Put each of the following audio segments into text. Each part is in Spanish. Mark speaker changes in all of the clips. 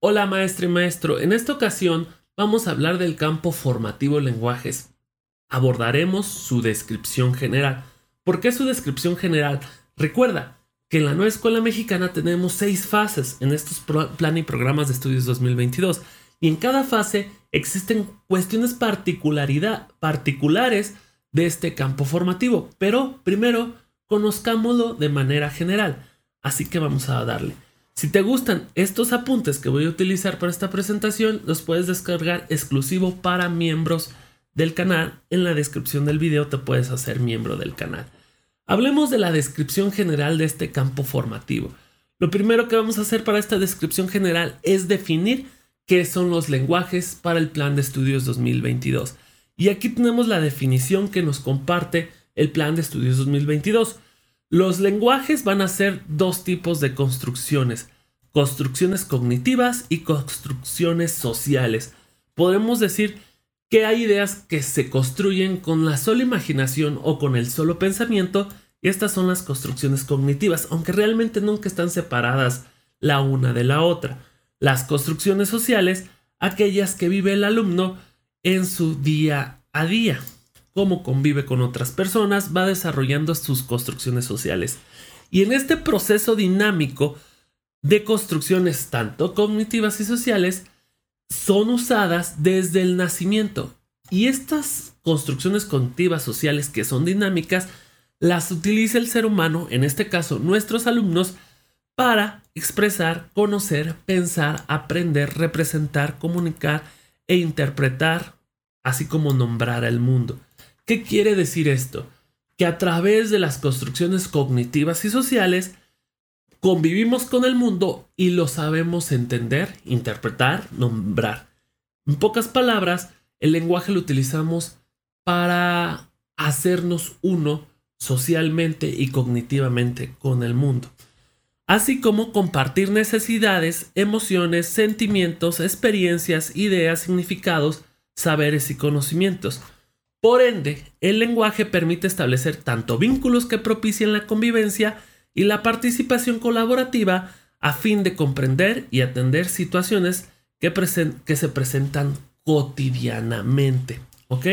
Speaker 1: Hola maestra y maestro, en esta ocasión vamos a hablar del campo formativo lenguajes. Abordaremos su descripción general. ¿Por qué su descripción general? Recuerda que en la nueva escuela mexicana tenemos seis fases en estos plan y programas de estudios 2022 y en cada fase existen cuestiones particulares de este campo formativo, pero primero conozcámoslo de manera general. Así que vamos a darle. Si te gustan estos apuntes que voy a utilizar para esta presentación, los puedes descargar exclusivo para miembros del canal. En la descripción del video te puedes hacer miembro del canal. Hablemos de la descripción general de este campo formativo. Lo primero que vamos a hacer para esta descripción general es definir qué son los lenguajes para el plan de estudios 2022. Y aquí tenemos la definición que nos comparte el plan de estudios 2022. Los lenguajes van a ser dos tipos de construcciones, construcciones cognitivas y construcciones sociales. Podemos decir que hay ideas que se construyen con la sola imaginación o con el solo pensamiento y estas son las construcciones cognitivas, aunque realmente nunca están separadas la una de la otra. Las construcciones sociales, aquellas que vive el alumno en su día a día cómo convive con otras personas, va desarrollando sus construcciones sociales. Y en este proceso dinámico de construcciones tanto cognitivas y sociales, son usadas desde el nacimiento. Y estas construcciones cognitivas sociales que son dinámicas, las utiliza el ser humano, en este caso nuestros alumnos, para expresar, conocer, pensar, aprender, representar, comunicar e interpretar, así como nombrar al mundo. ¿Qué quiere decir esto? Que a través de las construcciones cognitivas y sociales convivimos con el mundo y lo sabemos entender, interpretar, nombrar. En pocas palabras, el lenguaje lo utilizamos para hacernos uno socialmente y cognitivamente con el mundo, así como compartir necesidades, emociones, sentimientos, experiencias, ideas, significados, saberes y conocimientos. Por ende, el lenguaje permite establecer tanto vínculos que propicien la convivencia y la participación colaborativa a fin de comprender y atender situaciones que, se presentan cotidianamente. ¿Ok?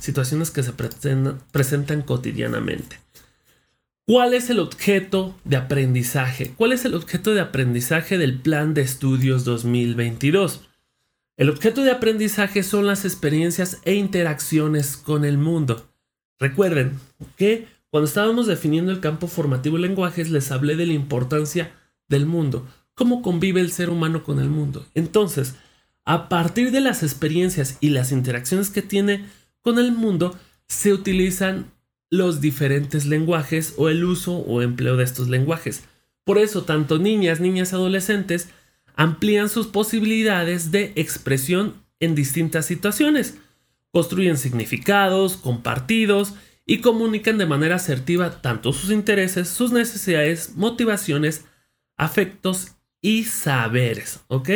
Speaker 1: Situaciones que se presentan cotidianamente. ¿Cuál es el objeto de aprendizaje? ¿Cuál es el objeto de aprendizaje del Plan de Estudios 2022? El objeto de aprendizaje son las experiencias e interacciones con el mundo. Recuerden que cuando estábamos definiendo el campo formativo de lenguajes les hablé de la importancia del mundo, cómo convive el ser humano con el mundo. Entonces, a partir de las experiencias y las interacciones que tiene con el mundo, se utilizan los diferentes lenguajes o el uso o empleo de estos lenguajes. Por eso, tanto niñas, niñas, adolescentes, amplían sus posibilidades de expresión en distintas situaciones, construyen significados compartidos y comunican de manera asertiva tanto sus intereses, sus necesidades, motivaciones, afectos y saberes, ¿ok?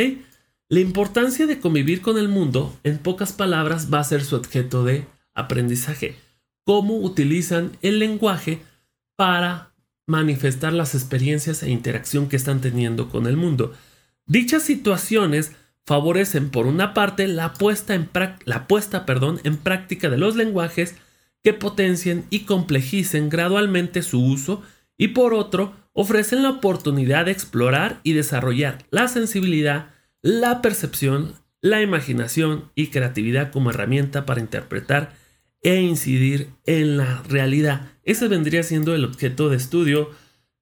Speaker 1: La importancia de convivir con el mundo, en pocas palabras, va a ser su objeto de aprendizaje. Cómo utilizan el lenguaje para manifestar las experiencias e interacción que están teniendo con el mundo. Dichas situaciones favorecen por una parte la puesta, en la puesta perdón, en práctica de los lenguajes que potencien y complejicen gradualmente su uso y por otro ofrecen la oportunidad de explorar y desarrollar la sensibilidad, la percepción, la imaginación y creatividad como herramienta para interpretar e incidir en la realidad. Ese vendría siendo el objeto de estudio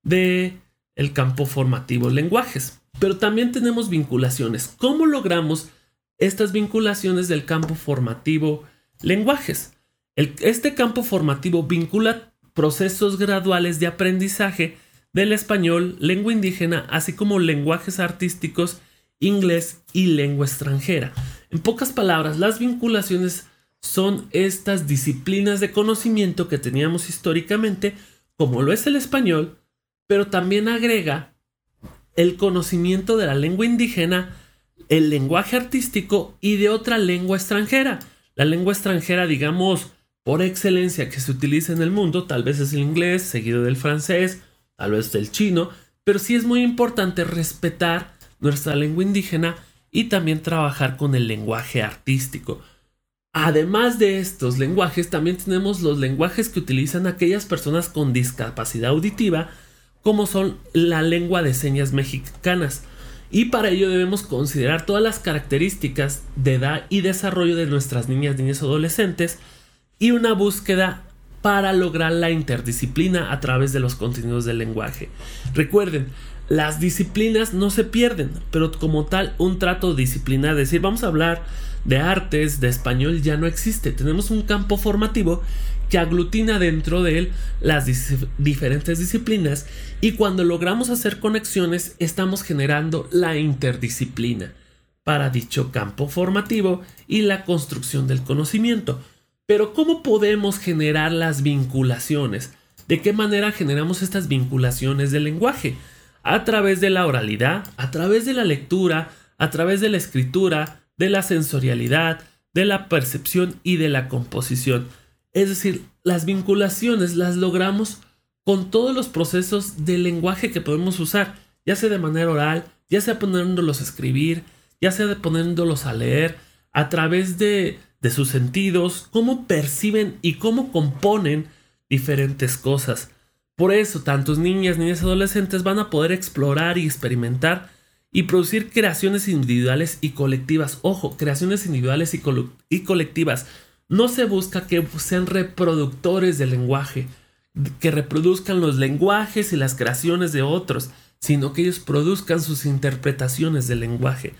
Speaker 1: de el campo formativo lenguajes. Pero también tenemos vinculaciones. ¿Cómo logramos estas vinculaciones del campo formativo lenguajes? este campo formativo vincula procesos graduales de aprendizaje del español, lengua indígena, así como lenguajes artísticos, inglés y lengua extranjera. En pocas palabras, las vinculaciones son estas disciplinas de conocimiento que teníamos históricamente, como lo es el español, pero también agrega el conocimiento de la lengua indígena, el lenguaje artístico y de otra lengua extranjera. La lengua extranjera, digamos, por excelencia que se utiliza en el mundo, tal vez es el inglés, seguido del francés, tal vez del chino, pero sí es muy importante respetar nuestra lengua indígena y también trabajar con el lenguaje artístico. Además de estos lenguajes, también tenemos los lenguajes que utilizan aquellas personas con discapacidad auditiva, como son la lengua de señas mexicanas. Y para ello debemos considerar todas las características de edad y desarrollo de nuestras niñas, niños adolescentes y una búsqueda para lograr la interdisciplina a través de los contenidos del lenguaje. Recuerden, las disciplinas no se pierden, pero como tal un trato disciplinar, es decir, vamos a hablar de artes, de español, ya no existe. Tenemos un campo formativo que aglutina dentro de él las diferentes disciplinas y cuando logramos hacer conexiones estamos generando la interdisciplina para dicho campo formativo y la construcción del conocimiento. Pero ¿cómo podemos generar las vinculaciones? ¿De qué manera generamos estas vinculaciones del lenguaje? A través de la oralidad, a través de la lectura, a través de la escritura, de la sensorialidad, de la percepción y de la composición. Es decir, las vinculaciones las logramos con todos los procesos del lenguaje que podemos usar, ya sea de manera oral, ya sea poniéndolos a escribir, ya sea poniéndolos a leer, a través de, de sus sentidos, cómo perciben y cómo componen diferentes cosas. Por eso, tantos niñas, niñas adolescentes van a poder explorar y experimentar y producir creaciones individuales y colectivas. Ojo, creaciones individuales y colectivas no se busca que sean reproductores del lenguaje, que reproduzcan los lenguajes y las creaciones de otros, sino que ellos produzcan sus interpretaciones del lenguaje.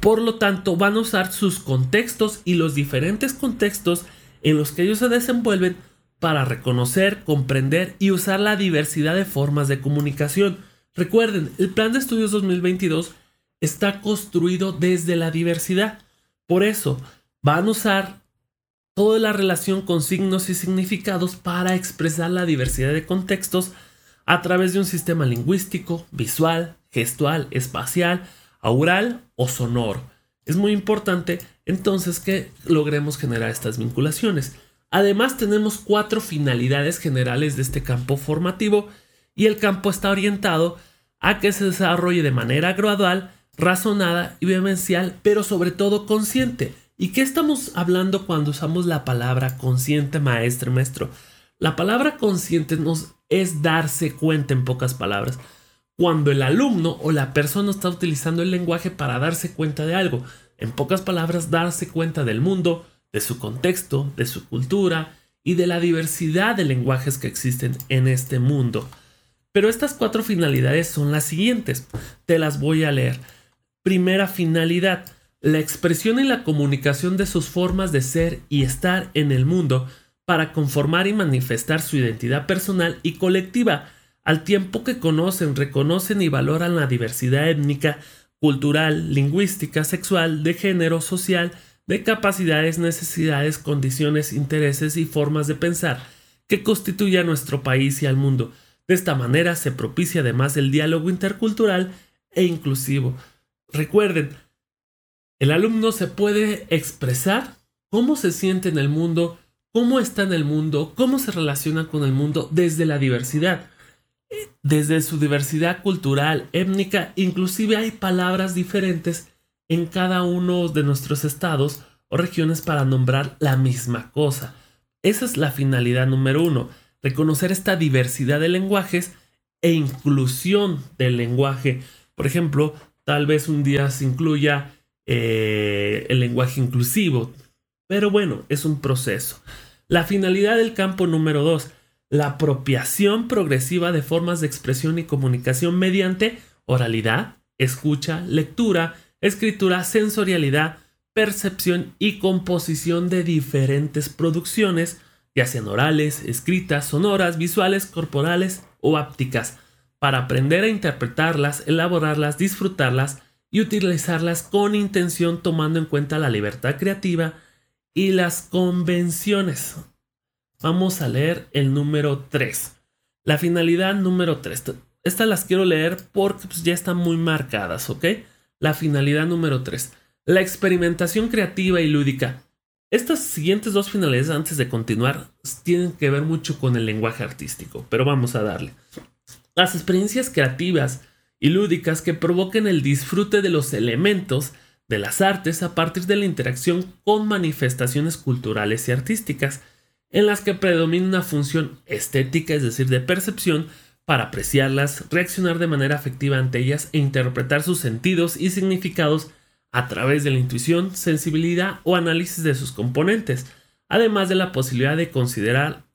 Speaker 1: Por lo tanto, van a usar sus contextos y los diferentes contextos en los que ellos se desenvuelven para reconocer, comprender y usar la diversidad de formas de comunicación. Recuerden, el Plan de Estudios 2022 está construido desde la diversidad. Por eso, van a usar toda la relación con signos y significados para expresar la diversidad de contextos a través de un sistema lingüístico, visual, gestual, espacial, aural o sonoro. Es muy importante entonces que logremos generar estas vinculaciones. Además tenemos cuatro finalidades generales de este campo formativo y el campo está orientado a que se desarrolle de manera gradual, razonada y vivencial, pero sobre todo consciente. ¿Y qué estamos hablando cuando usamos la palabra consciente, maestro, maestro? La palabra consciente nos es darse cuenta en pocas palabras. Cuando el alumno o la persona está utilizando el lenguaje para darse cuenta de algo, en pocas palabras, darse cuenta del mundo, de su contexto, de su cultura y de la diversidad de lenguajes que existen en este mundo. Pero estas cuatro finalidades son las siguientes. Te las voy a leer. Primera finalidad, la expresión y la comunicación de sus formas de ser y estar en el mundo para conformar y manifestar su identidad personal y colectiva, al tiempo que conocen, reconocen y valoran la diversidad étnica, cultural, lingüística, sexual, de género, social, de capacidades, necesidades, condiciones, intereses y formas de pensar que constituye a nuestro país y al mundo. De esta manera se propicia además el diálogo intercultural e inclusivo. Recuerden, el alumno se puede expresar cómo se siente en el mundo, cómo está en el mundo, cómo se relaciona con el mundo desde la diversidad. Desde su diversidad cultural, étnica, inclusive hay palabras diferentes en cada uno de nuestros estados o regiones para nombrar la misma cosa. Esa es la finalidad número uno, reconocer esta diversidad de lenguajes e inclusión del lenguaje. Por ejemplo, tal vez un día se incluya eh, el lenguaje inclusivo. Pero bueno, es un proceso. La finalidad del campo número 2, la apropiación progresiva de formas de expresión y comunicación mediante oralidad, escucha, lectura, escritura, sensorialidad, percepción y composición de diferentes producciones, ya sean orales, escritas, sonoras, visuales, corporales o ápticas, para aprender a interpretarlas, elaborarlas, disfrutarlas, y utilizarlas con intención tomando en cuenta la libertad creativa y las convenciones. Vamos a leer el número 3. La finalidad número 3. Estas las quiero leer porque pues, ya están muy marcadas, ¿ok? La finalidad número 3. La experimentación creativa y lúdica. Estas siguientes dos finalidades antes de continuar tienen que ver mucho con el lenguaje artístico, pero vamos a darle. Las experiencias creativas y lúdicas que provoquen el disfrute de los elementos de las artes a partir de la interacción con manifestaciones culturales y artísticas, en las que predomina una función estética, es decir, de percepción, para apreciarlas, reaccionar de manera afectiva ante ellas e interpretar sus sentidos y significados a través de la intuición, sensibilidad o análisis de sus componentes, además de la posibilidad de considerar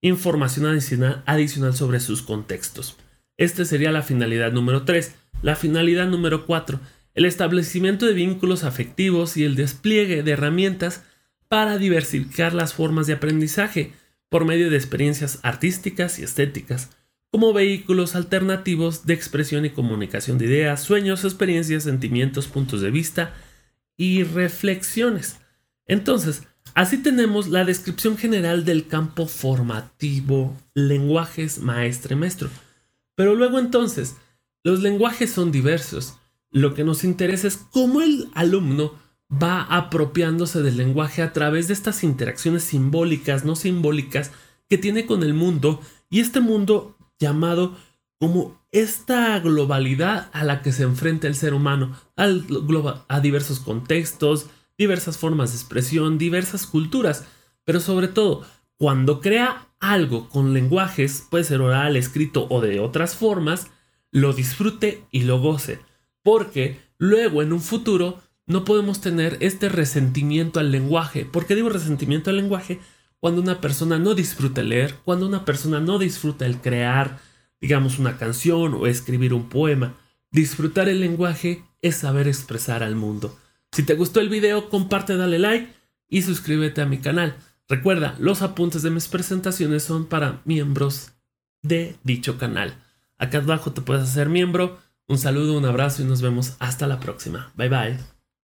Speaker 1: información adicional, adicional sobre sus contextos. Esta sería la finalidad número 3. La finalidad número 4. El establecimiento de vínculos afectivos y el despliegue de herramientas para diversificar las formas de aprendizaje por medio de experiencias artísticas y estéticas, como vehículos alternativos de expresión y comunicación de ideas, sueños, experiencias, sentimientos, puntos de vista y reflexiones. Entonces, así tenemos la descripción general del campo formativo, lenguajes maestre-maestro. Pero luego entonces, los lenguajes son diversos. Lo que nos interesa es cómo el alumno va apropiándose del lenguaje a través de estas interacciones simbólicas, no simbólicas, que tiene con el mundo y este mundo llamado como esta globalidad a la que se enfrenta el ser humano, a diversos contextos, diversas formas de expresión, diversas culturas, pero sobre todo cuando crea algo con lenguajes, puede ser oral, escrito o de otras formas, lo disfrute y lo goce. Porque luego en un futuro no podemos tener este resentimiento al lenguaje. ¿Por qué digo resentimiento al lenguaje? Cuando una persona no disfruta leer, cuando una persona no disfruta el crear, digamos, una canción o escribir un poema. Disfrutar el lenguaje es saber expresar al mundo. Si te gustó el video, comparte, dale like y suscríbete a mi canal. Recuerda, los apuntes de mis presentaciones son para miembros de dicho canal. Acá abajo te puedes hacer miembro. Un saludo, un abrazo y nos vemos hasta la próxima. Bye bye.